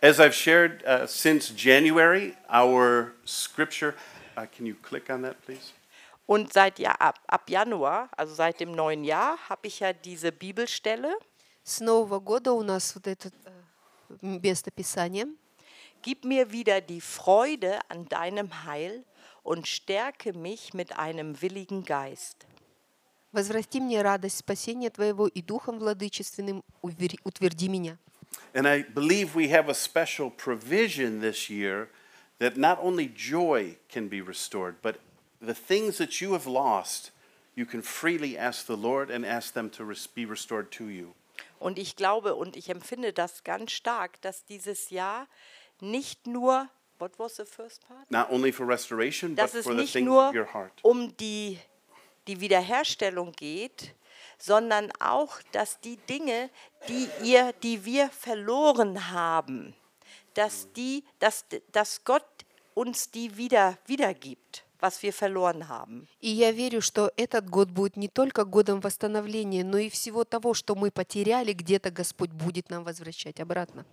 As I've shared uh, since January, our scripture, uh, can you click on that, please? Und seit ja, ab, ab Januar, also seit dem neuen Jahr, habe ich ja diese Bibelstelle. С Нового года у нас вот это э, место Писания. Gib mir wieder die Freude an deinem Heil und stärke mich mit einem willigen Geist. «Возврати мне радость спасения Твоего и Духом Владычественным увери- утверди меня». And I believe we have a special provision this year that not only joy can be restored, but the things that you have lost, you can freely ask the Lord and ask them to be restored to you. Und ich glaube und ich empfinde das ganz stark, dass dieses Jahr nicht nur, what was the first part? Not only for restoration, but for the things of your heart. um die, die Wiederherstellung geht, sondern auch, dass die Dinge, die ihr, die wir verloren haben, dass die, dass, dass Gott uns die wieder wiedergibt, was wir verloren haben. И я верю, что этот год будет не только годом восстановления, но и всего того, что мы потеряли, где-то Господь будет нам возвращать обратно.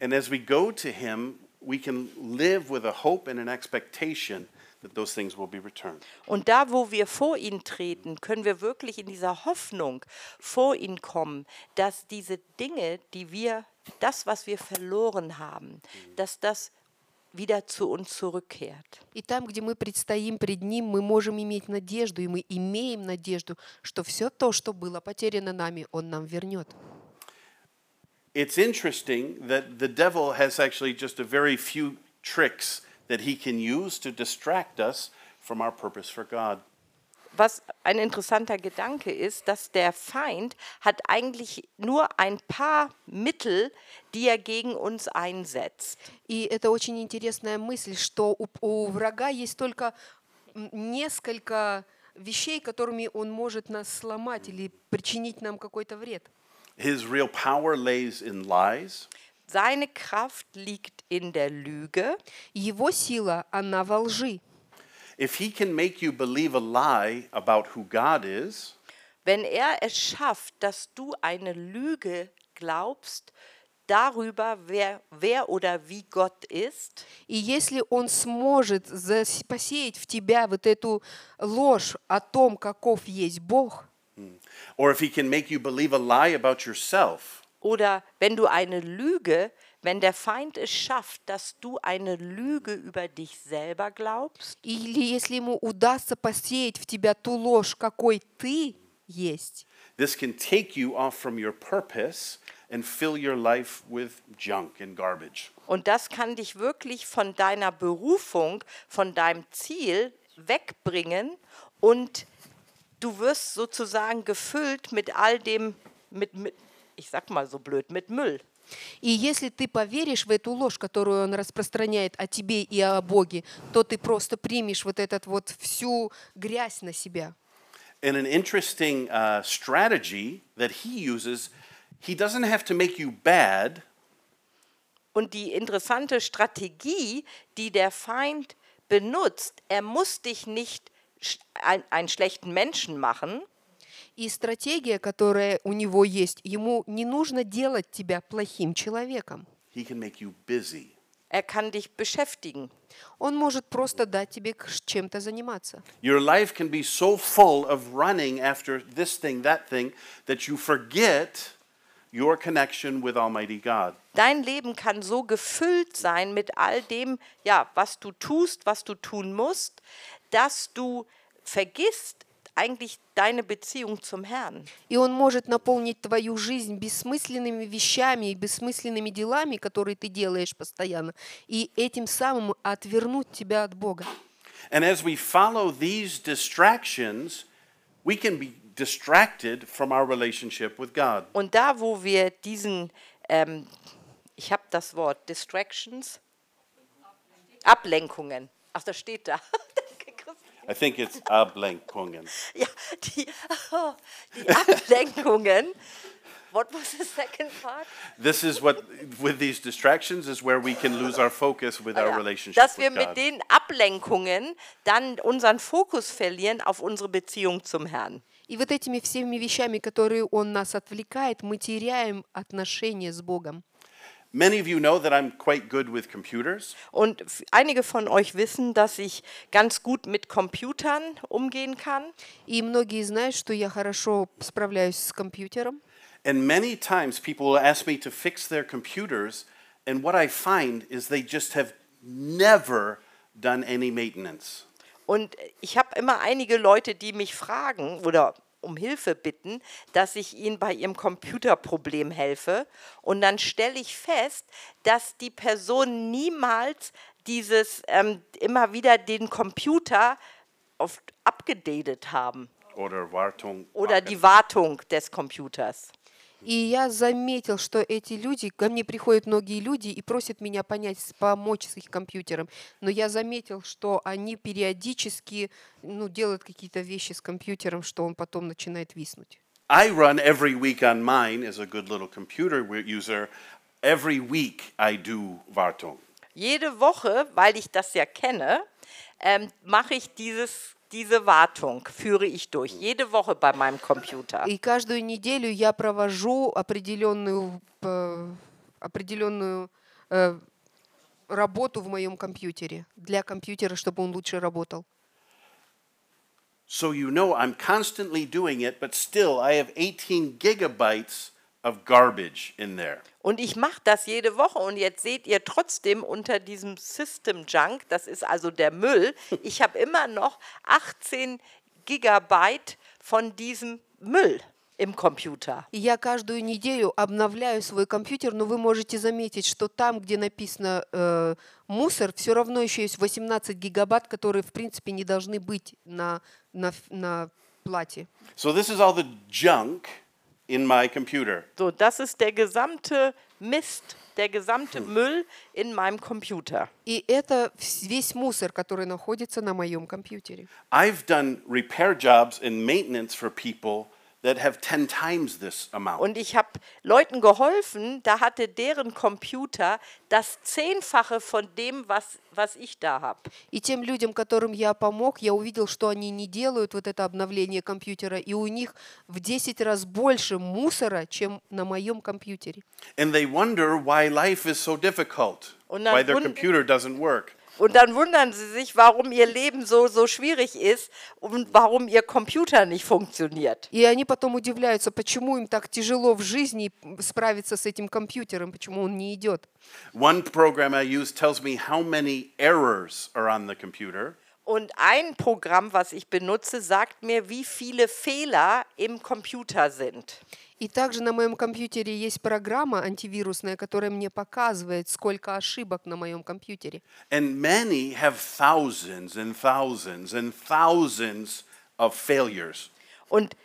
And as we go to Him, we can live with a hope and an expectation those things will be returned. Und da, wo wir vor ihn treten, können wir wirklich in dieser Hoffnung vor ihn kommen, dass diese Dinge, die wir, das, was wir verloren haben, dass das wieder zu uns zurückkehrt. И там, где мы предстоим пред Ним, мы можем иметь надежду, и мы имеем надежду, что все то, что было потеряно нами, Он нам вернет. It's interesting that the devil has actually just a very few tricks that he can use to distract us from our purpose for God. Was ein interessanter Gedanke ist, dass der Feind hat eigentlich nur ein paar Mittel, die er gegen uns einsetzt. И это очень интересная мысль, что у, у врага есть только м, несколько вещей, которыми он может нас сломать или причинить нам какой-то вред. His real power lays in lies, Seine Kraft liegt in der Lüge. Его сила, она во лжи. if he can make you believe a lie about who God is, Wenn er es schafft, dass du eine Lüge glaubst darüber, wer, wer oder wie Gott ist, И если он сможет зас- посеять в тебя вот эту ложь о том, каков есть Бог, or if he can make you believe a lie about yourself, oder wenn du eine Lüge, wenn der Feind es schafft, dass du eine Lüge über dich selber glaubst, или если ему удастся посеять в тебя ту ложь, какой ты есть, this can take you off from your purpose and fill your life with junk and garbage. und das kann dich wirklich von deiner Berufung, von deinem Ziel wegbringen und du wirst sozusagen gefüllt mit all dem, mit, mit ich sag mal so blöd, mit Müll. И если ты поверишь в эту ложь, которую он распространяет о тебе и о Боге, то ты просто примешь вот этот вот всю грязь на себя. And an interesting uh, strategy that he uses, he doesn't have to make you bad, Und die interessante Strategie, die der Feind benutzt, er muss dich nicht sch- ein, einen schlechten Menschen machen, И стратегия, которая у него есть, ему не нужно делать тебя плохим человеком. he can make you busy. er kann dich beschäftigen. Он может просто дать тебе чем-то заниматься. Your life can be so full of running after this thing, that thing, that you forget your connection with Almighty God. Dein Leben kann so gefüllt sein mit all dem, ja, was du tust, was du tun musst, dass du vergisst eigentlich deine Beziehung zum Herrn. И он может наполнить твою жизнь бессмысленными вещами и бессмысленными делами, которые ты делаешь постоянно, и этим самым отвернуть тебя от Бога. And as we follow these distractions, we can be distracted from our relationship with God. Und da, wo wir diesen, ähm, ich habe das Wort Distractions, Ablenkungen, ach, das steht da. Danke, Christian. I think it's Ablenkungen. Ja, die, die Ablenkungen. What was the second part? This is what, with these distractions, is where we can lose our focus with our Ja, relationship dass wir with mit God. den Ablenkungen dann unseren Fokus verlieren auf unsere Beziehung zum Herrn. И вот этими всеми вещами, которые он нас отвлекает, мы теряем отношения с Богом. Many of you know that I'm quite good with computers. Und f- einige von euch wissen, dass ich ganz gut mit Computern umgehen kann. И многие знают, что я хорошо справляюсь с компьютером. And many times people will ask me to fix their computers, and what I find is they just have never done any maintenance. Und ich habe immer einige Leute, die mich fragen oder um Hilfe bitten, dass ich ihnen bei ihrem Computerproblem helfe. Und dann stelle ich fest, dass die Personen niemals dieses ähm, immer wieder den Computer oft abgedatet haben Oder Wartung. oder die Wartung des Computers. И я заметил, что эти люди, ко мне приходят многие люди и просят меня понять, помочь с их компьютером. Но я заметил, что они периодически ну, делают какие-то вещи с компьютером, что он потом начинает виснуть. I run every week on mine as a good little computer user. Every week I do Wartung. Jede Woche, weil ich das ja kenne, ähm, mache ich dieses, diese Wartung, führe ich durch. Jede Woche bei meinem Computer. И каждую неделю я провожу определенную, э, определенную э, работу в моем компьютере, для компьютера, чтобы он лучше работал. So you know I'm constantly doing it, but still I have 18 gigabytes of garbage in there. Und ich mache das jede Woche und jetzt seht ihr trotzdem unter diesem System Junk, das ist also der Müll, ich habe immer noch 18 Gigabyte von diesem Müll im Computer. И я каждую неделю обновляю свой компьютер, но вы можете заметить, что там, где написано э, мусор, все равно еще есть 18 гигабайт, которые, в принципе, не должны быть на, на, ф- на плате. So this is all the junk in my computer. So, das ist der gesamte Mist, der gesamte Müll in meinem Computer. И это вс- весь мусор, который находится на моем компьютере. I've done repair jobs and maintenance for people that have 10 times this amount. Und ich habe Leuten geholfen, da hatte deren Computer das Zehnfache von dem, was, was ich da habe. И тем людям, которым я помог, я увидел, что они не делают вот это обновление компьютера, и у них в 10 раз больше мусора, чем на моем компьютере. And they wonder why life is so difficult, why their computer doesn't work. Und dann wundern sie sich, warum ihr Leben so, so schwierig ist und warum ihr Computer nicht funktioniert. И они потом удивляются, почему им так тяжело в жизни справиться с этим компьютером, почему он не идет. One program I use tells me how many errors are on the computer. Und ein Programm, was ich benutze, sagt mir, wie viele Fehler im Computer sind. И также на моем компьютере есть программа антивирусная, которая мне показывает, сколько ошибок на моем компьютере. And many have thousands and thousands and thousands of failures. Und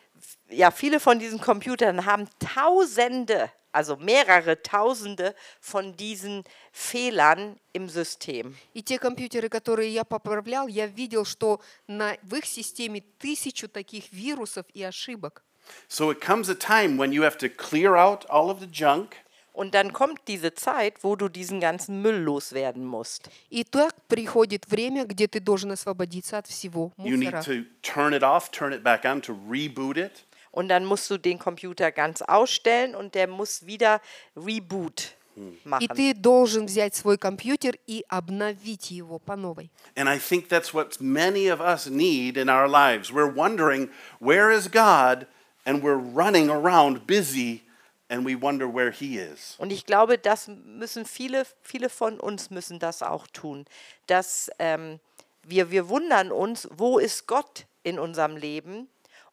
ja, viele von diesen Computern haben Tausende, also mehrere Tausende von diesen Fehlern im System. И те компьютеры, которые я поправлял, я видел, что на, в их системе тысячу таких вирусов и ошибок. So it comes a time when you have to clear out all of the junk Und dann kommt diese Zeit, wo du diesen ganzen Müll loswerden musst. И так приходит время, где ты должен освободиться от всего You need мусора. to turn it off, turn it back on to reboot it. Und dann musst du den Computer ganz ausstellen und der muss wieder Reboot И machen. ты должен взять свой компьютер и обновить его по новой. And I think that's what many of us need in our lives. We're wondering, where is God? And we're running around busy and we wonder where He is. Und ich glaube, das müssen viele, viele von uns müssen das auch tun. Dass ähm, wir, wir wundern uns, wo ist Gott in unserem Leben?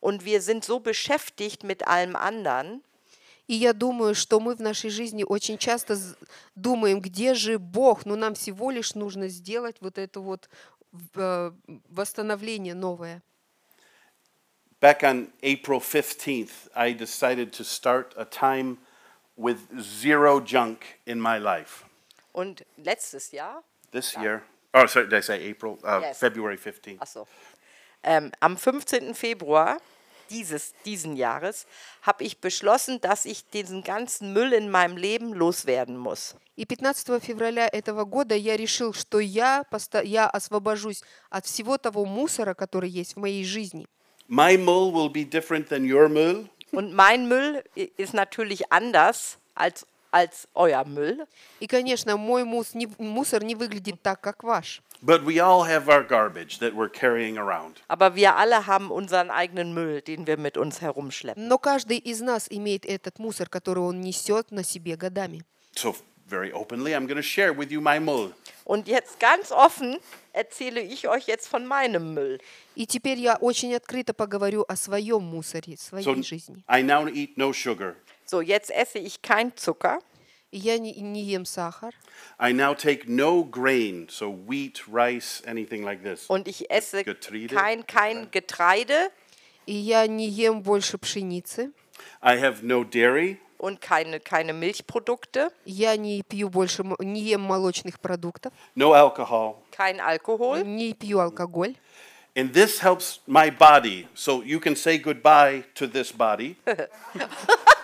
Und wir sind so beschäftigt mit allem anderen. И я думаю, что мы в нашей жизни очень часто з- думаем, где же Бог, но нам всего лишь нужно сделать вот это вот э, восстановление новое. Back on April 15th, I decided to start a time with zero junk in my life. Und letztes Jahr, This year, oh, sorry, did I say April? Uh, Yes. February 15th. achso, ähm, am 15. Februar dieses, diesen Jahres habe ich beschlossen, dass ich diesen ganzen Müll in meinem Leben loswerden muss. И 15 февраля этого года я решил, что я, поста- я освобожусь от всего того мусора, который есть в моей жизни. My mull will be different than your mull. Und mein Müll i- ist natürlich anders als, als euer Müll. И, конечно, мой мус- не- мусор не выглядит так, как ваш. But we all have our garbage that we're carrying around. Aber wir alle haben unseren eigenen Müll, den wir mit uns herumschleppen. Но каждый из нас имеет этот мусор, который он несет на себе годами. So, very openly, I'm going to share with you my mull. Und jetzt ganz offen erzähle ich euch jetzt von meinem Müll. И теперь я очень открыто поговорю о своем мусоре, своей So, жизни. I now eat no sugar. So, jetzt esse ich kein Zucker. И Я не, не ем сахар. I now take no grain, so wheat, rice, anything like this. Und ich esse Getreide? kein, kein Getreide И я не ем больше пшеницы. I have no dairy. und keine, keine Milchprodukte, Я не пью больше, мо- не ем молочных продуктов. no alcohol. kein Alkohol. Не пью алкоголь. And this helps my body. So you can say goodbye to this body.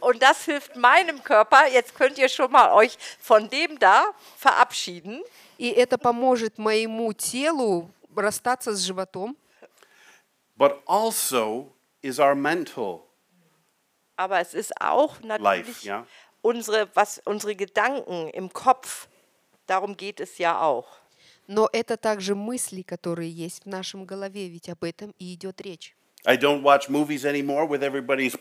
Und das hilft meinem Körper. Jetzt könnt ihr schon mal euch von dem da verabschieden. И это поможет моему телу расстаться с животом. But also is our mental Aber es ist auch natürlich life. Yeah. unsere, was, unsere Gedanken im Kopf. Darum geht es ja auch. Но это также мысли, которые есть в нашем голове, ведь об этом и идет речь. I don't watch movies anymore with everybody's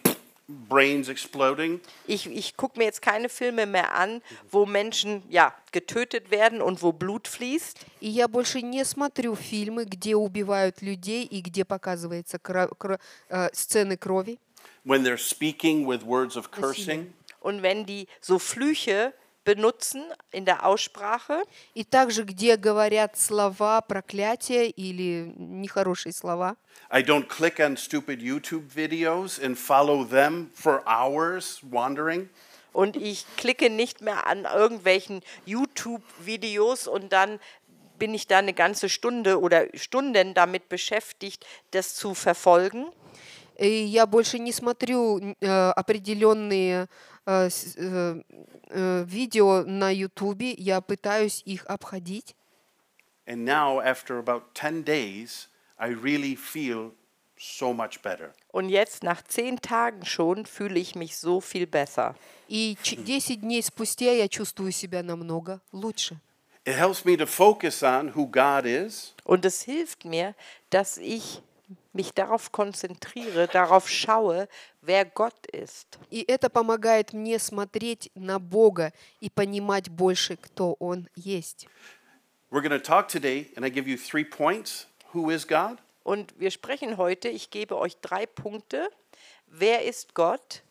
brains exploding. Ich, ich gucke mir jetzt keine Filme mehr an, wo Menschen ja, getötet werden und wo Blut fließt. И я больше не смотрю фильмы, где убивают людей и где показываются кро- кро- э, сцены крови. When they're speaking with words of cursing. Und wenn die so Flüche benutzen in der Aussprache, И также, где говорят слова проклятия или нехорошие слова. I don't click on stupid YouTube videos and follow them for hours wandering. und ich klicke nicht mehr an irgendwelchen YouTube-Videos und dann bin ich da eine ganze Stunde oder Stunden damit beschäftigt, das zu verfolgen. И я больше не смотрю э, определенные э, с- э, э, видео на Ютубе, я пытаюсь их обходить. And now, after about 10 days, I really feel so much better. Und jetzt, nach zehn Tagen schon, fühle ich mich so viel besser. И ч- 10 дней спустя я чувствую себя намного лучше. It helps me to focus on who God is Und es hilft mir, dass ich mich darauf konzentriere, darauf schaue, wer Gott ist. И это помогает мне смотреть на Бога и понимать больше, кто Он есть. We're going to talk today, and I give you three points. Who is God? Und wir sprechen heute, ich gebe euch drei Punkte. Wer ist Gott?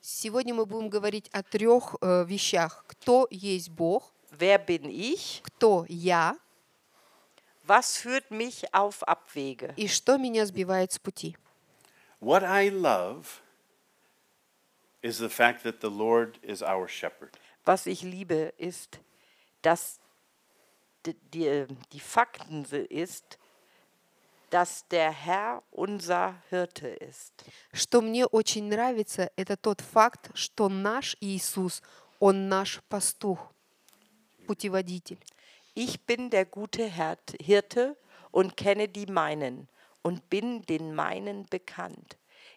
Сегодня мы будем говорить о трех э, вещах. Кто есть Бог, Wer bin ich? кто я Was führt mich auf Abwege? и что меня сбивает с пути. What I love is the fact that the Lord is our shepherd. Was ich liebe, ist, dass die, die, die Fakten se- ist, dass der Herr unser Hirte ist. Что мне очень нравится, это тот факт, что наш Иисус, Он наш пастух, путеводитель. Ich bin der gute Hirt- Hirte und kenne die meinen und bin den meinen bekannt.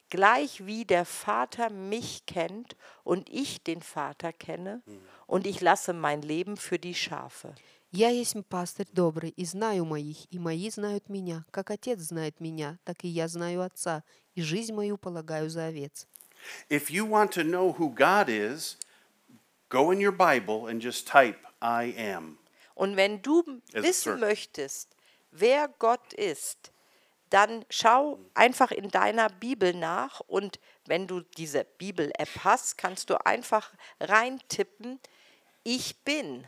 Gleich wie der Vater mich kennt und ich den Vater kenne und ich lasse mein Leben für die Schafe. Я есть пастырь добрый и знаю моих, и мои знают меня. Как Отец знает меня, так и я знаю Отца, и жизнь мою полагаю за овец. If you want to know who God is, go in your Bible and just type, I am. Und wenn du Es wissen ist- möchtest, wer Gott ist, dann schau einfach in deiner Bibel nach und wenn du diese Bibel-App hast, kannst du einfach reintippen, ich bin.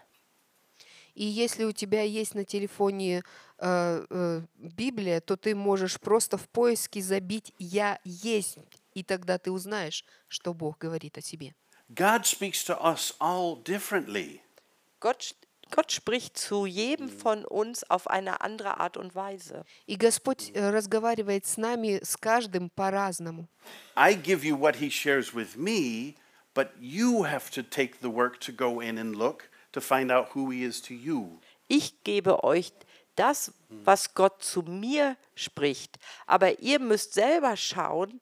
И если у тебя есть на телефоне э, э, Библия, то ты можешь просто в поиске забить «Я есть», и тогда ты узнаешь, что Бог говорит о себе. God speaks to us all differently. Gott, Gott spricht zu jedem von uns auf eine andere Art und Weise. И Господь э, разговаривает с нами, с каждым по-разному. I give you what He shares with me, but you have to take the work to go in and look to find out who He is to you. Ich gebe euch das, was Gott zu mir spricht, aber ihr müsst selber schauen,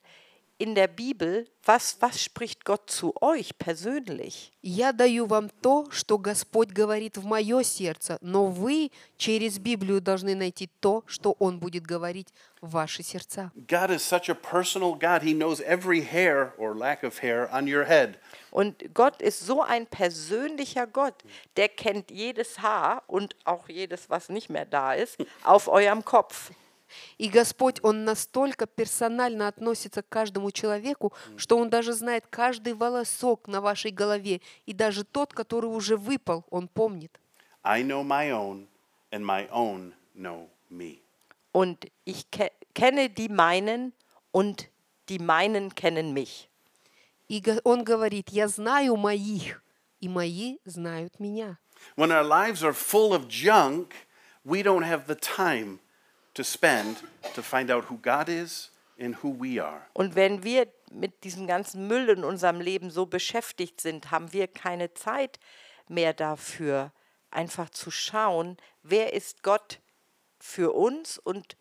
in der Bibel, was, was spricht Gott zu euch persönlich? Я даю вам то, что Господь говорит в мое сердце, но вы через Библию должны найти то, что Он будет говорить в ваши сердца. God is such a personal God. He knows every hair or lack of hair on your head. Und Gott ist so ein persönlicher Gott, der kennt jedes Haar und auch jedes, was nicht mehr da ist, auf eurem Kopf. И Господь, Он настолько персонально относится к каждому человеку, что Он даже знает каждый волосок на вашей голове, и даже тот, который уже выпал, Он помнит. I know my own, and my own know me. Und ich ke kenne die meinen und die meinen kennen mich. И Он говорит, я знаю моих, и мои знают меня. When our lives are full of junk, we don't have the time to spend to find out who God is and who we are. Und wenn wir mit diesem ganzen Müll in unserem Leben so beschäftigt sind, haben wir keine Zeit mehr dafür, einfach zu schauen, wer ist Gott für uns und f-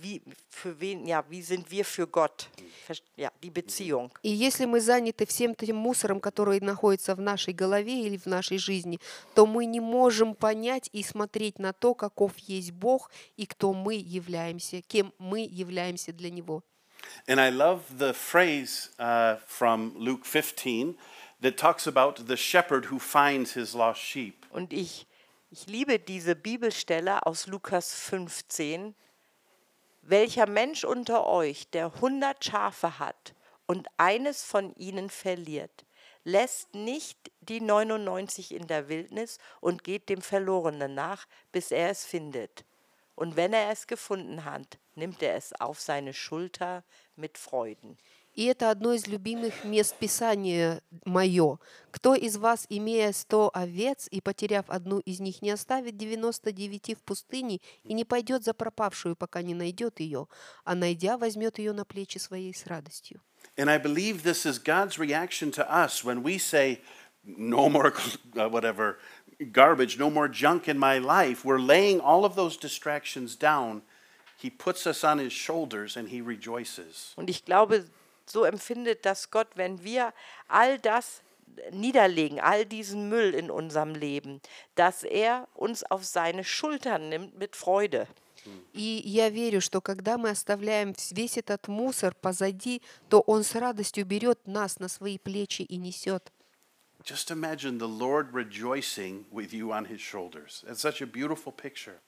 wie, für wen, ja, wie sind wir für Gott? Verst- Ja, die Beziehung. И если мы заняты всем этим мусором, который находится в нашей голове или в нашей жизни, то мы не можем понять и смотреть на то, каков есть Бог и кто мы являемся, кем мы являемся для Него. And I love the phrase uh, from Luke 15 that talks about the shepherd who finds his lost sheep. Und ich, ich liebe diese Bibelstelle aus Lukas 15. welcher Mensch unter euch, der hundert Schafe hat und eines von ihnen verliert, lässt nicht die 99 in der Wildnis und geht dem Verlorenen nach, bis er es findet. Und wenn er es gefunden hat, nimmt er es auf seine Schulter mit Freuden. И это одно из любимых мест Писания мое. Кто из вас, имея сто овец и потеряв одну из них, не оставит девяносто девяти в пустыне и не пойдет за пропавшую, пока не найдет ее, а найдя, возьмет ее на плечи своей с радостью. And I believe this is God's reaction to us when we say, no more, uh, whatever, garbage, no more junk in my life. We're laying all of those distractions down. He puts us on his shoulders and he rejoices. Und ich glaube, so empfindet das Gott, wenn wir all das niederlegen, all diesen Müll in unserem Leben, dass er uns auf seine Schultern nimmt mit Freude. И я верю, что когда мы оставляем вс- весь этот мусор позади, то Он с радостью берет нас на свои плечи и несет. Just imagine the Lord rejoicing with you on his shoulders. It's such a beautiful picture.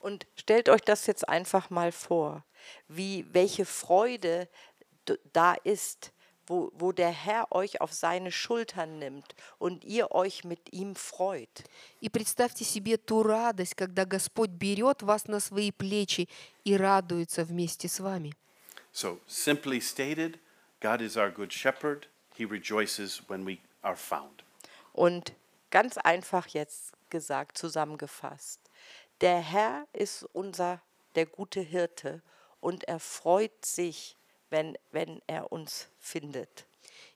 Und stellt euch das jetzt einfach mal vor, wie welche Freude d- da ist, wo, wo der Herr euch auf seine Schultern nimmt und ihr euch mit ihm freut. И представьте себе ту радость, когда Господь берет вас на свои плечи и радуется вместе с вами. So, simply stated, God is our good shepherd. He rejoices when we are found. Und ganz einfach jetzt gesagt, zusammengefasst, der Herr ist unser, der gute Hirte und er freut sich, wenn, wenn er uns findet.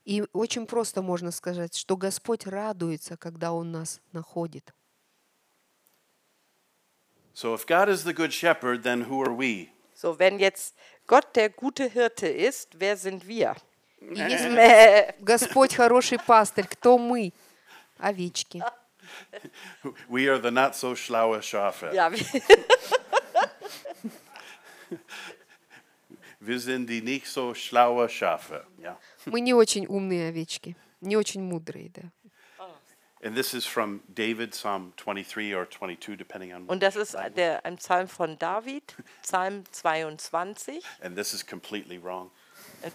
И очень просто можно сказать, что Господь радуется, когда Он нас находит. So, if God is the good shepherd, then who are we? So, wenn jetzt Gott der gute Hirte ist, wer sind wir? Если. Господь хороший пастырь, кто мы? Овечки. We are the not so schlaue Schafe. Ja, wir- Wir sind die nicht so schlaue Schafe. Yeah. Мы не очень умные овечки, не очень мудрые, да. And this is from David, Psalm 23 or 22, depending on. Und das ist der, ein Psalm von David, Psalm 22. And this is completely wrong.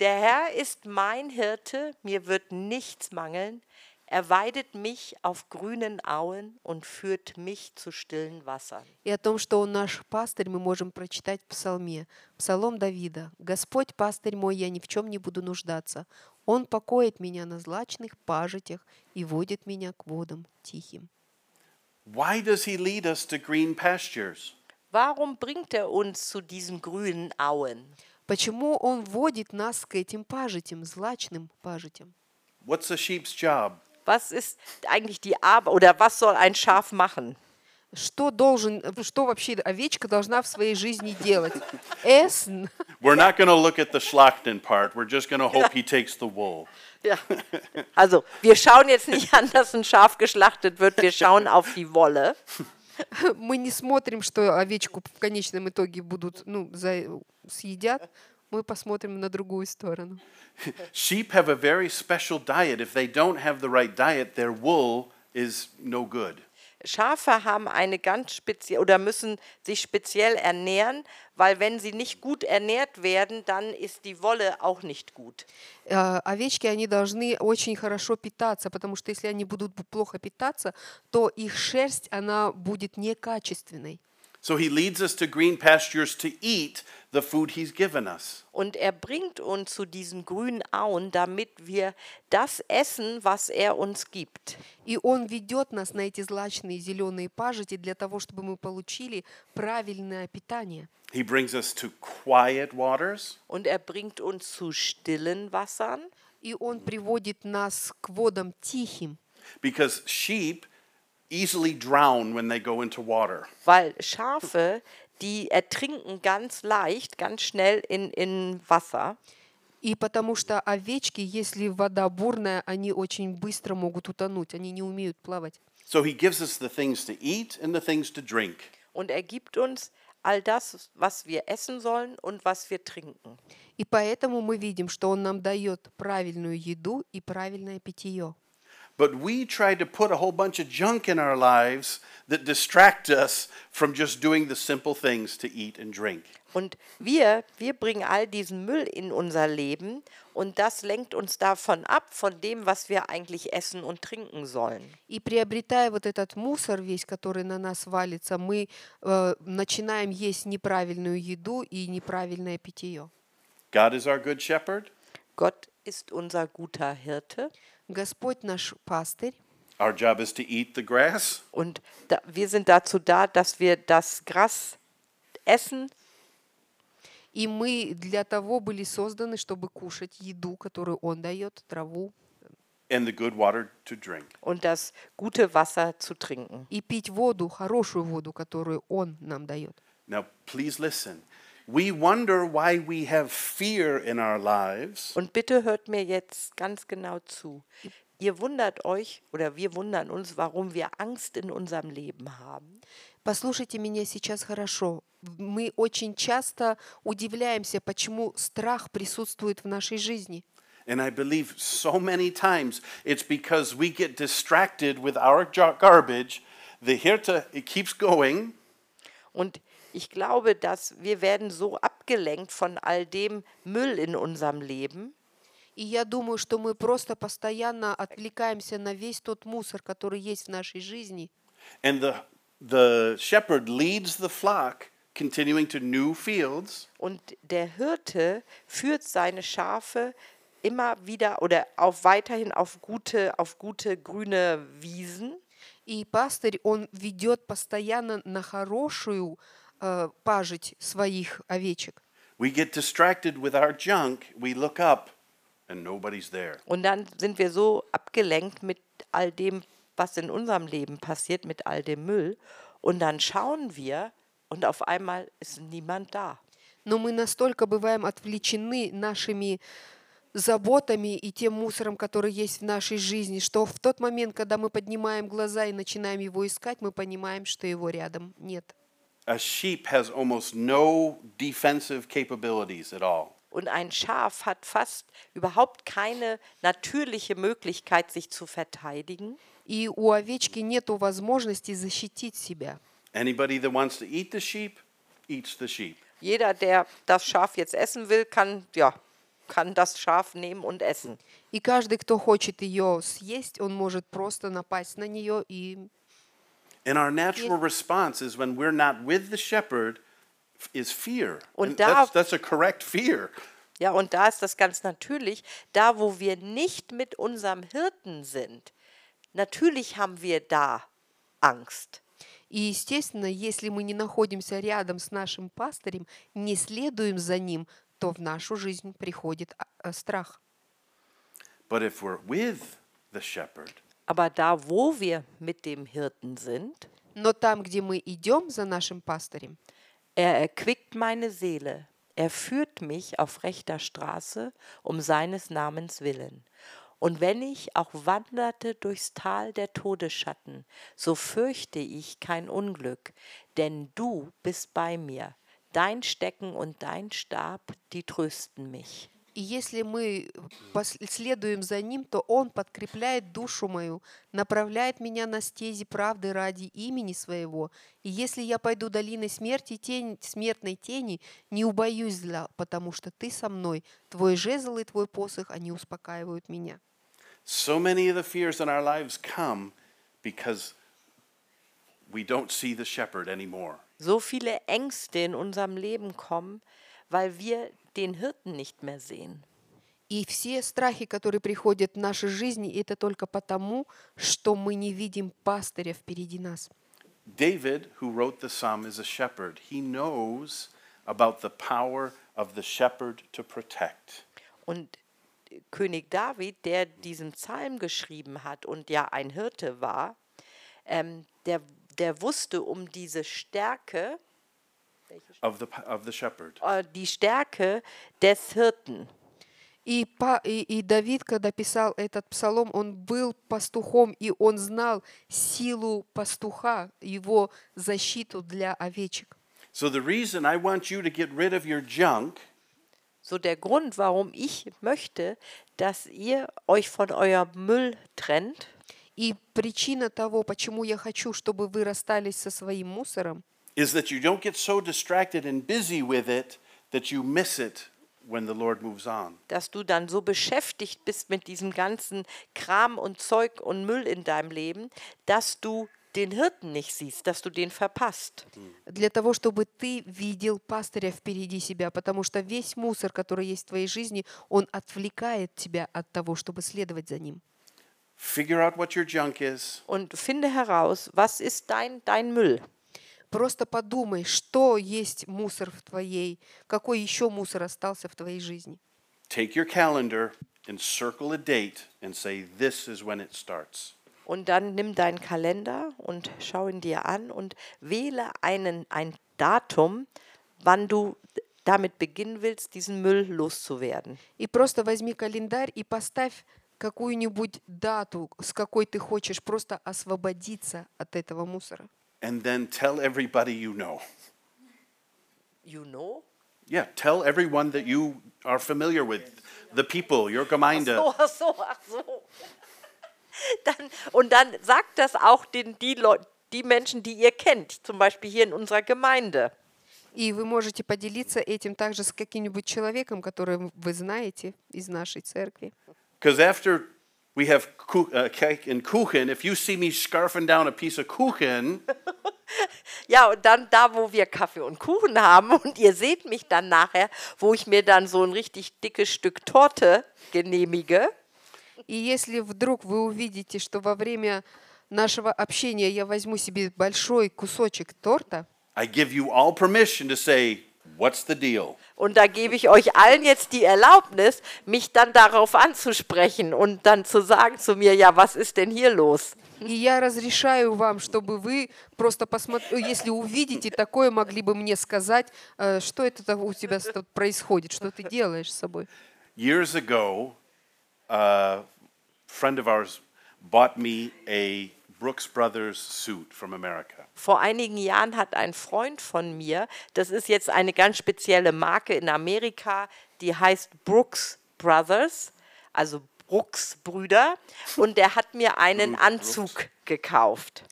Der Herr ist mein Hirte, mir wird nichts mangeln. Er weidet mich auf grünen Auen und führt mich zu stillen Wassern. И о том, что Он наш пастырь, мы можем прочитать в Псалме. Псалом Давида. «Господь пастырь мой, я ни в чем не буду нуждаться. Он покоит меня на злачных пажитях и водит меня к водам тихим». Why does he lead us to green pastures? Warum bringt er uns zu diesen grünen Auen? Почему Он водит нас к этим пажитям, злачным пажитям? What's a sheep's job? Was ist eigentlich die Arbeit oder was soll ein Schaf machen? Что должен, что вообще овечка должна в своей жизни делать? Эссен. We're not going to look at the Schlachten part. We're just going to hope he takes the wool. Ja. Also, wir schauen jetzt nicht an, dass ein Schaf geschlachtet wird, wir schauen auf die Wolle. Мы не смотрим, что овечку в конечном итоге будут, ну, за- съедят. Мы посмотрим на другую сторону. Sheep have a very special diet. If they don't have the right diet, their wool is no good. Schafe haben eine ganz spezielle oder müssen sich speziell ernähren, weil wenn sie nicht gut ernährt werden, dann ist die Wolle auch nicht gut. Э, Овечки, они должны очень хорошо питаться, потому что если они будут плохо питаться, то их шерсть, она будет некачественной. So he leads us to green pastures to eat the food he's given us. Und er bringt uns zu diesen grünen Auen, damit wir das essen, was er uns gibt. И Он ведет нас на эти злачные зеленые пажити для того, чтобы мы получили правильное питание. He brings us to quiet waters. Und er bringt uns zu stillen Wassern, И Он приводит нас к водам тихим, because sheep easily drown when they go into water. weil Schafe, die ertrinken ganz leicht, ganz schnell in, in Wasser. И потому что овечки, если вода бурная, они очень быстро могут утонуть, они не умеют плавать. So he gives us the things to eat and the things to drink. Und er gibt uns all das, was wir essen sollen und was wir trinken. И поэтому мы видим, что Он нам дает правильную еду и правильное питье. But we try to put a whole bunch of junk in our lives that distract us from just doing the simple things to eat and drink. Und wir, wir bringen all diesen Müll in unser Leben und das lenkt uns davon ab, von dem, was wir eigentlich essen und trinken sollen. И приобретая вот этот мусор весь, который на нас валится, мы э, начинаем есть неправильную еду и неправильное питье. God is our good shepherd. Gott ist unser guter Hirte Господь наш пастырь, Our job is to eat the grass. und da, wir sind dazu da, dass wir das Gras essen и мы для того были созданы, чтобы кушать еду, которую Он дает, траву, and the good water to drink. und das gute Wasser zu trinken. и пить воду, хорошую воду, которую Он нам дает. Now, please listen. We wonder why we have fear in our lives Und bitte hört mir jetzt ganz genau zu. Ihr wundert euch oder wir wundern uns, warum wir Angst in unserem Leben haben. Послушайте меня сейчас хорошо. Мы очень часто удивляемся, почему страх присутствует в нашей жизни. And I believe so many times it's because we get distracted with our jar- garbage. The hirta, it keeps going, Und ich glaube, dass wir werden so abgelenkt von all dem Müll in unserem Leben, И я думаю, что мы просто постоянно отвлекаемся на весь тот мусор, который есть в нашей жизни. and the, the shepherd leads the flock, continuing to new fields. und der Hirte führt seine Schafe immer wieder oder auf weiterhin auf gute, auf gute grüne Wiesen. И пастырь, он ведет постоянно на хорошую э, пажить своих овечек. We get distracted with our junk. We look up, and nobody's there. Und dann sind wir so abgelenkt mit all dem, was in unserem Leben passiert, mit all dem Müll. Und dann schauen wir und auf einmal ist niemand da. Но мы настолько бываем отвлечены нашими заботами и тем мусором, который есть в нашей жизни, что в тот момент, когда мы поднимаем глаза и начинаем его искать, мы понимаем, что его рядом нет. A sheep has almost no defensive capabilities at all. Und ein Schaf hat fast überhaupt keine natürliche Möglichkeit, sich zu verteidigen. И у овечки нет возможности защитить себя. Anybody that wants to eat the sheep eats the sheep. Jeder, der das Schaf jetzt essen will, kann, ja, kann das Schaf nehmen und essen. И каждый, кто хочет ее съесть, он может просто напасть на нее и And our natural response is when we're not with the shepherd f- is fear. Und And da- that's, that's a correct fear. Ja, und da ist das ganz natürlich, da wo wir nicht mit unserem Hirten sind, natürlich haben wir da Angst. И, естественно, если мы не находимся рядом с нашим пастырем, не следуем за ним, то в нашу жизнь приходит а, а, страх. But if we're with the shepherd, Aber da wo wir mit dem Hirten sind, Но там, где мы идем за нашим пастырем, Er erquickt meine Seele. Er führt mich auf rechter Straße um seines Namens willen. Und wenn ich auch wanderte durchs Tal der Todesschatten, so fürchte ich kein Unglück, denn du bist bei mir. Dein Stecken und dein Stab, die trösten mich. И если мы пос- следуем за Ним, то Он подкрепляет душу мою, направляет меня на стези правды ради имени Своего. И если я пойду долиной смерти, тень, смертной тени, не убоюсь зла, потому что Ты со мной. Твой жезл и Твой посох, они успокаивают меня. So many of the fears in our lives come because we don't see the shepherd anymore. So viele Ängste in unserem Leben kommen, weil wir den Hirten nicht mehr sehen. И все страхи, которые приходят в нашей жизни, это только потому, что мы не видим пастыря впереди нас. David, who wrote the psalm, is a shepherd. He knows about the power of the shepherd to protect. Und König David, der diesen Psalm geschrieben hat und ja ein Hirte war, ähm, der, der wusste um diese Stärke, Of the, of the shepherd. äh, die Stärke des Hirten. И, па- и, и Давид, когда писал этот псалом, он был пастухом, и он знал силу пастуха, его защиту для овечек. So the reason I want you to get rid of your junk So der Grund, warum ich möchte, dass ihr euch von eurem Müll trennt, И причина того, почему я хочу, чтобы вы расстались со своим мусором, is that you don't get so distracted and busy with it that you miss it when the Lord moves on. dass du dann so beschäftigt bist mit diesem ganzen Kram und Zeug und Müll in deinem Leben, dass du den Hirten nicht siehst, dass du den verpasst. для того, чтобы ты видел пастыря впереди себя, потому что весь мусор, который есть в твоей жизни, он отвлекает тебя от того, чтобы следовать за ним. Figure out what your junk is. Und finde heraus, was ist dein, dein Müll? Просто подумай, что есть мусор в твоей, какой еще мусор остался в твоей жизни. Take your calendar and circle a date and say, This is when it starts. Und dann nimm deinen Kalender und schau ihn dir an und wähle einen, ein Datum, wann du damit beginnen willst, diesen Müll loszuwerden. И просто возьми календарь и поставь какую-нибудь дату, с какой ты хочешь просто освободиться от этого мусора. And then tell everybody you know. You know? Yeah, tell everyone that you are familiar with, the people, your Gemeinde. So, ach so, ach so. Dann, und dann sagt das auch den, die, Leu die Menschen, die ihr kennt, zum Beispiel hier in unserer Gemeinde. И вы можете поделиться этим также с каким-нибудь человеком, который вы знаете из нашей церкви. Because after we have ku- uh, cake and kuchen, if you see me scarfing down a piece of kuchen, Ja, und dann da, wo wir Kaffee und Kuchen haben und ihr seht mich dann nachher, wo ich mir dann so ein richtig dickes Stück Torte genehmige, И если вдруг вы увидите, что во время нашего общения я возьму себе большой кусочек торта, I give you all permission to say, What's the deal? und da gebe ich euch allen jetzt die Erlaubnis, mich dann darauf anzusprechen und dann zu sagen zu mir, ja, was ist denn hier los? и я разрешаю вам, чтобы вы просто посмотрели, если увидите такое, могли бы мне сказать, э, что это у тебя происходит, что ты делаешь с собой. Years ago, a friend of ours bought me a Brooks Brothers suit from America. Vor einigen Jahren hat ein Freund von mir, das ist jetzt eine ganz spezielle Marke in Amerika, die heißt Brooks Brothers, also Brooks Brüder, und der hat mir einen Anzug gekauft.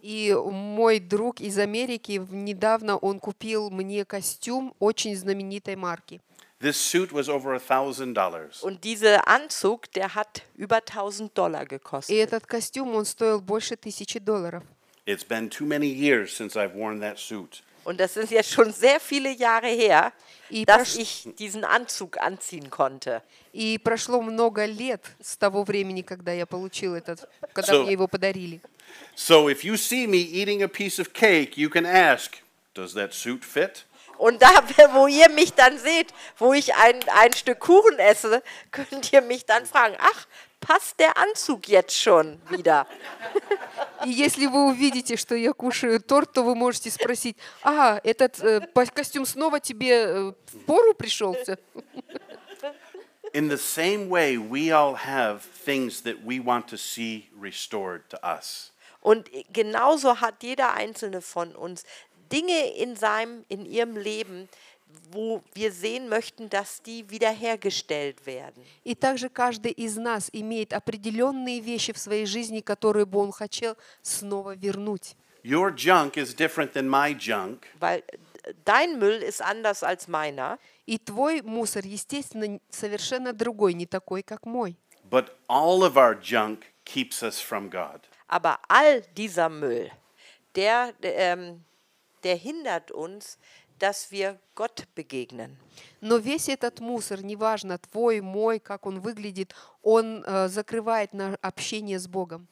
И мой друг из Америки в- недавно он купил мне костюм очень знаменитой марки. This suit was over a thousand dollars. Und dieser Anzug, der hat über 1000 Dollar И gekostet. этот костюм, он стоил больше тысячи долларов. It's been too many years since I've worn that suit. Und das ist jetzt schon sehr viele Jahre her, И dass прош- ich diesen Anzug anziehen konnte. И прошло много лет с того времени, когда я получил этот, когда So- мне его подарили. So if you see me eating a piece of cake, you can ask, Does that suit fit? Und da, wo ihr mich dann seht, wo ich ein, ein Stück Kuchen esse, könnt ihr mich dann fragen, ach, passt der Anzug jetzt schon wieder? И если вы увидите, что я кушаю торт, то вы можете спросить, а, этот э, по- костюм снова тебе э, в пору пришелся? In the same way, we all have things that we want to see restored to us. Und genauso hat jeder einzelne von uns Dinge in seinem, in ihrem Leben, wo wir sehen möchten, dass die wiederhergestellt werden. И также каждый из нас имеет определенные вещи в своей жизни, которые бы он хотел снова вернуть. Your junk is different than my junk, Weil äh, dein Müll ist anders als meiner, И твой мусор, естественно, совершенно другой, не такой, как мой. but all of our junk keeps us from God. aber all dieser Müll, der, ähm, der hindert uns, dass wir Gott begegnen. Но весь этот мусор, неважно, твой, мой, как он выглядит, он э, закрывает на общение с Богом.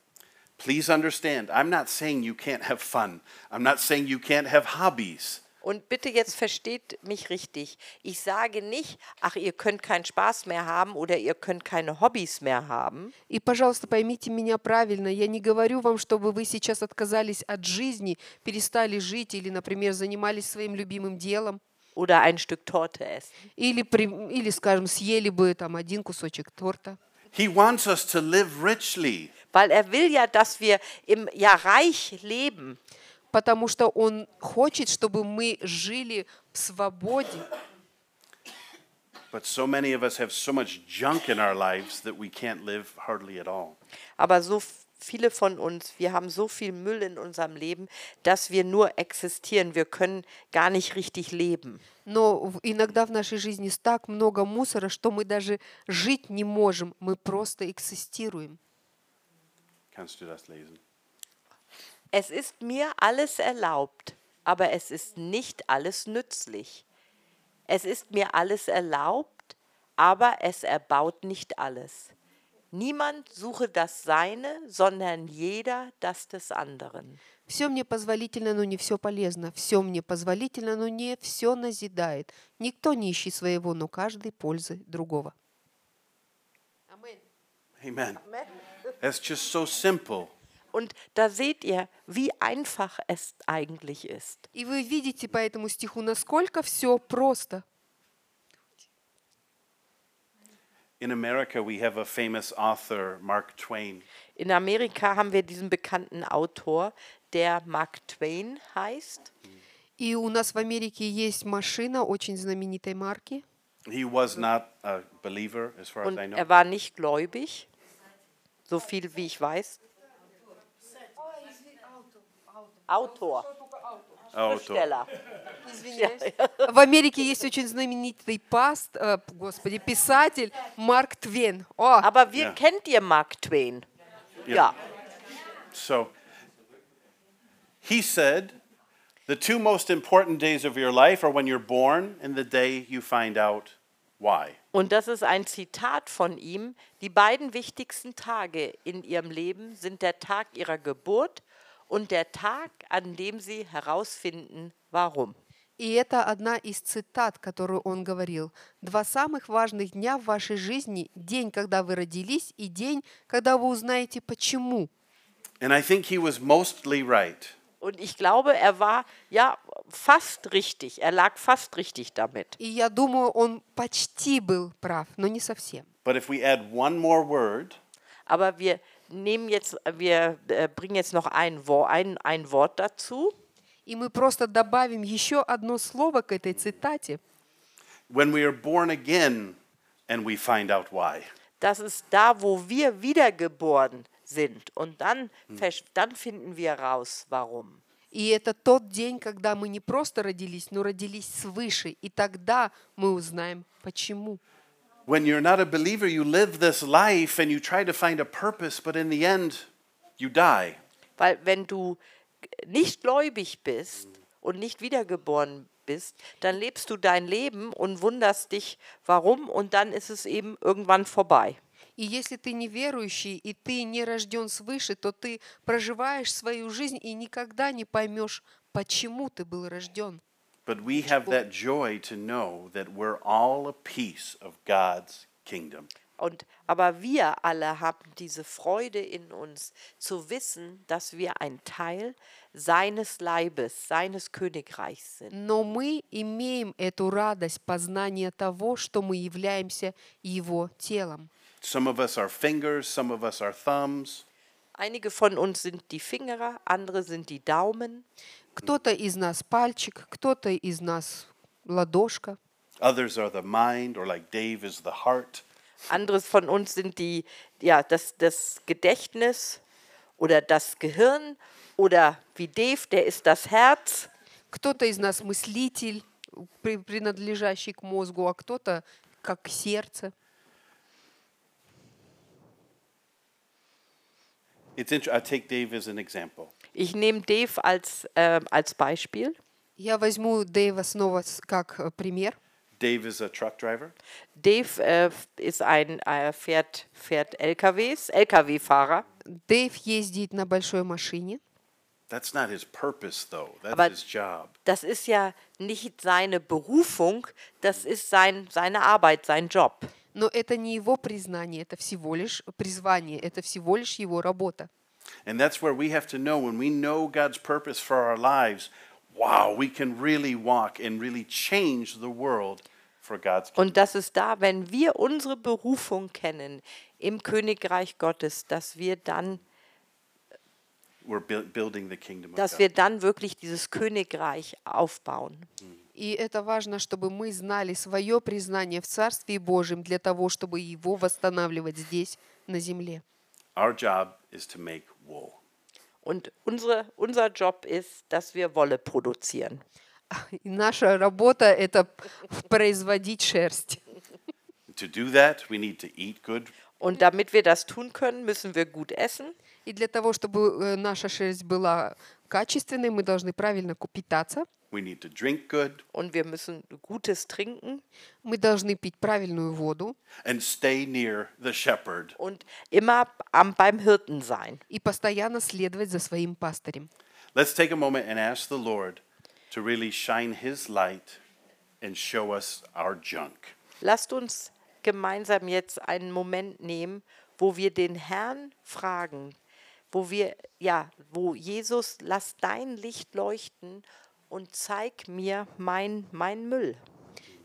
Please understand, I'm not saying you can't have fun. I'm not saying you can't have hobbies. Und bitte jetzt versteht mich richtig. Ich sage nicht, ach, ihr könnt keinen Spaß mehr haben oder ihr könnt keine Hobbys mehr haben. И, пожалуйста, поймите меня правильно. Я не говорю вам, чтобы вы сейчас отказались от жизни, перестали жить или, например, занимались своим любимым делом. Oder ein Stück Torte essen. Или, при- или, скажем, съели бы там один кусочек торта. He wants us to live richly. Weil er will ja, dass wir im ja reich leben. Потому что Он хочет, чтобы мы жили в свободе. But so many of us have so much junk in our lives that we can't live hardly at all. Aber so f- viele von uns, wir haben so viel Müll in unserem Leben, dass wir nur existieren. Wir können gar nicht richtig leben. Но в- иногда в нашей жизни так много мусора, что мы даже жить не можем. Мы просто экзистируем. Kannst du das lesen? Es ist mir alles erlaubt, aber es ist nicht alles nützlich. Es ist mir alles erlaubt, aber es erbaut nicht alles. Niemand suche das Seine, sondern jeder das des anderen. Все мне позволительно, но не все полезно. Все мне позволительно, но не все назидает. Никто не ищи своего, но каждый пользы другого. Amen. That's just so simple. Und da seht ihr, wie einfach es eigentlich ist. И вы видите по этому стиху, насколько все просто. In America, we have a famous author, Mark Twain. In Amerika haben wir diesen bekannten Autor, der Mark Twain heißt. И у нас в Америке есть машина очень знаменитой марки. He was not a believer, as far as Und I know. er war nicht gläubig, so viel wie ich weiß. Autor, Oh, to- Steller. В Америке есть очень знаменитый паст, э, господи, писатель Марк Твен. О, Aber wir Ja. kennt ihr Mark Twain? Ja. Ja. So he said, the two most important days of your life are when you're born and the day you find out why. Und das ist ein Zitat von ihm. Die beiden wichtigsten Tage in ihrem Leben sind der Tag ihrer Geburt und der Tag, an dem sie herausfinden, warum. И это одна из цитат, которую он говорил. Два самых важных дня в вашей жизни – день, когда вы родились, и день, когда вы узнаете, почему. And I think he was mostly right. Und ich glaube, er war ja fast richtig. Er lag fast richtig damit. И я думаю, он почти был прав, но не совсем. But if we add one more word, Aber wir nehmen jetzt, wir äh, bringen jetzt noch ein, Wo ein, ein Wort dazu. И мы просто добавим еще одно слово к этой цитате. when we are born again and we find out why. Das ist da, wo wir wiedergeboren sind. Und dann, versch- dann finden wir raus, warum. И это тот день, когда мы не просто родились, но родились свыше. И тогда мы узнаем, почему. When you're not a believer, you live this life and you try to find a purpose, but in the end, you die. Weil wenn du nicht gläubig bist und nicht wiedergeboren bist, dann lebst du dein Leben und wunderst dich, warum, und dann ist es eben irgendwann vorbei. И если ты неверующий, и ты не рожден свыше, то ты проживаешь свою жизнь и никогда не поймешь, почему ты был рожден. But we have that joy to know that we're all a piece of God's kingdom. Und, aber wir alle haben diese Freude in uns, zu wissen, dass wir ein Teil seines Leibes, seines Königreichs sind. Но мы имеем эту радость познания того, что мы являемся Его телом. Some of us are fingers, some of us are thumbs. Einige von uns sind die Finger, andere sind die Daumen, Кто-то из нас пальчик, кто-то из нас ладошка, Others are the mind, or like Dave is the heart. anderes von uns sind die, ja, das, das Gedächtnis oder das Gehirn oder wie Dave, der ist das Herz. кто-то из нас мыслитель, при- принадлежащий к мозгу, а кто-то как сердце. It's int- I take Dave as an example. Ich nehme Dave als, ähm, als Beispiel. Я возьму Дэйва снова с- как э, пример. Dave is a truck driver. Dave äh, ist ein, äh, fährt, fährt LKWs, LKW-Fahrer. Дэйв ездит на большой машине. That's not his purpose, though. That's Aber- his job. Das ist ja nicht seine Berufung, das ist sein, seine Arbeit, sein Job. Но это не его признание, это всего лишь призвание, это всего лишь его работа. And that's where we have to know when we know God's purpose for our lives, wow, we can really walk and really change the world for God's kingdom. Und das ist da, wenn wir unsere Berufung kennen im Königreich Gottes, dass wir dann, We're buil- building the kingdom of dass God. wir dann wirklich dieses Königreich aufbauen. И это важно, чтобы мы знали свое признание в Царстве Божьем для того, чтобы его восстанавливать здесь, на земле. Our job is to make wool. Und unsere, unser Job ist, dass wir Wolle produzieren. И наша работа – это производить шерсть. To do that, we need to eat good, Und damit wir das tun können, müssen wir gut essen. И для того, чтобы э, наша шерсть была качественной, мы должны правильно ку- питаться, we need to drink good, Und wir müssen Gutes trinken мы должны пить правильную воду and stay near the shepherd. und immer am, beim Hirten sein. и постоянно следовать за своим пастырем. Let's take a moment and ask the Lord to really shine his light and show us our junk. Lasst uns gemeinsam jetzt einen Moment nehmen, wo wir den Herrn fragen, wo wir, ja, wo Jesus, lass dein Licht leuchten und zeig mir mein, mein Müll.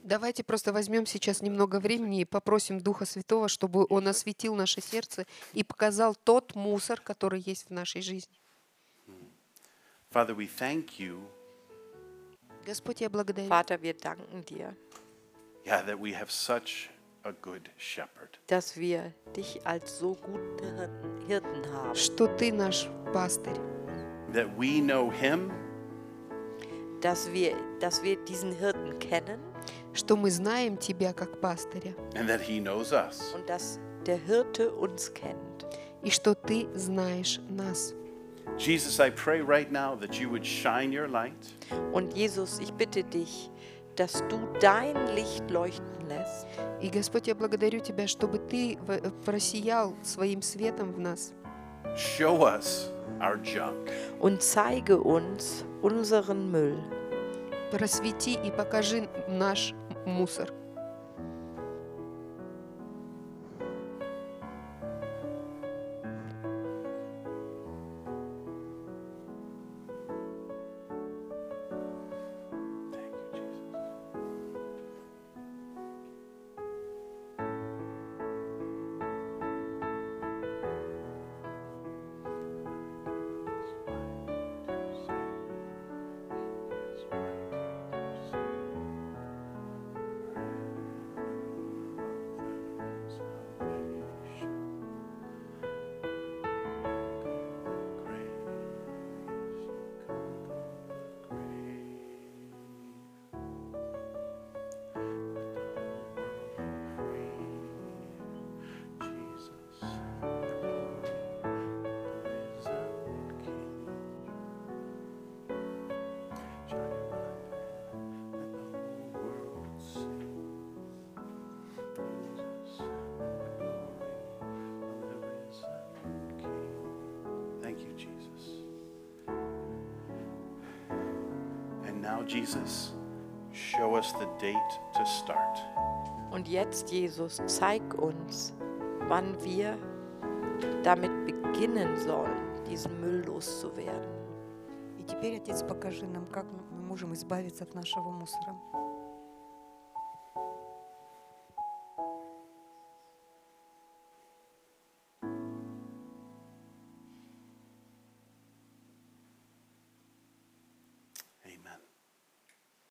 Давайте просто возьмем сейчас немного времени и попросим Духа Святого, чтобы Он осветил наше сердце и показал тот мусор, который есть в нашей жизни. Father, we thank you, Господь, я благодарю, Vater, wir danken dir, yeah, that we have such a good shepherd. dass wir dich als so guten Hirten, Hirten haben, что Ты наш пастырь, That we know him dass wir, dass wir diesen Hirten kennen что мы знаем Тебя как пастыря, and that he knows us. und dass der Hirte uns kennt. и что Ты знаешь нас. Jesus, I pray right now that you would shine your light Und Jesus, ich bitte dich, dass du dein Licht leuchten lässt И, Господь, я благодарю Тебя, чтобы Ты в- просиял своим светом в нас. Show us our junk. und zeige uns unseren Müll. Просвети и покажи наш мусор. Thank you, Jesus. And now, Jesus, show us the date to start. Und jetzt, Jesus, zeig uns wann wir damit beginnen sollen, diesen Müll loszuwerden. И теперь, Отец, покажи нам, как мы можем избавиться от нашего мусора.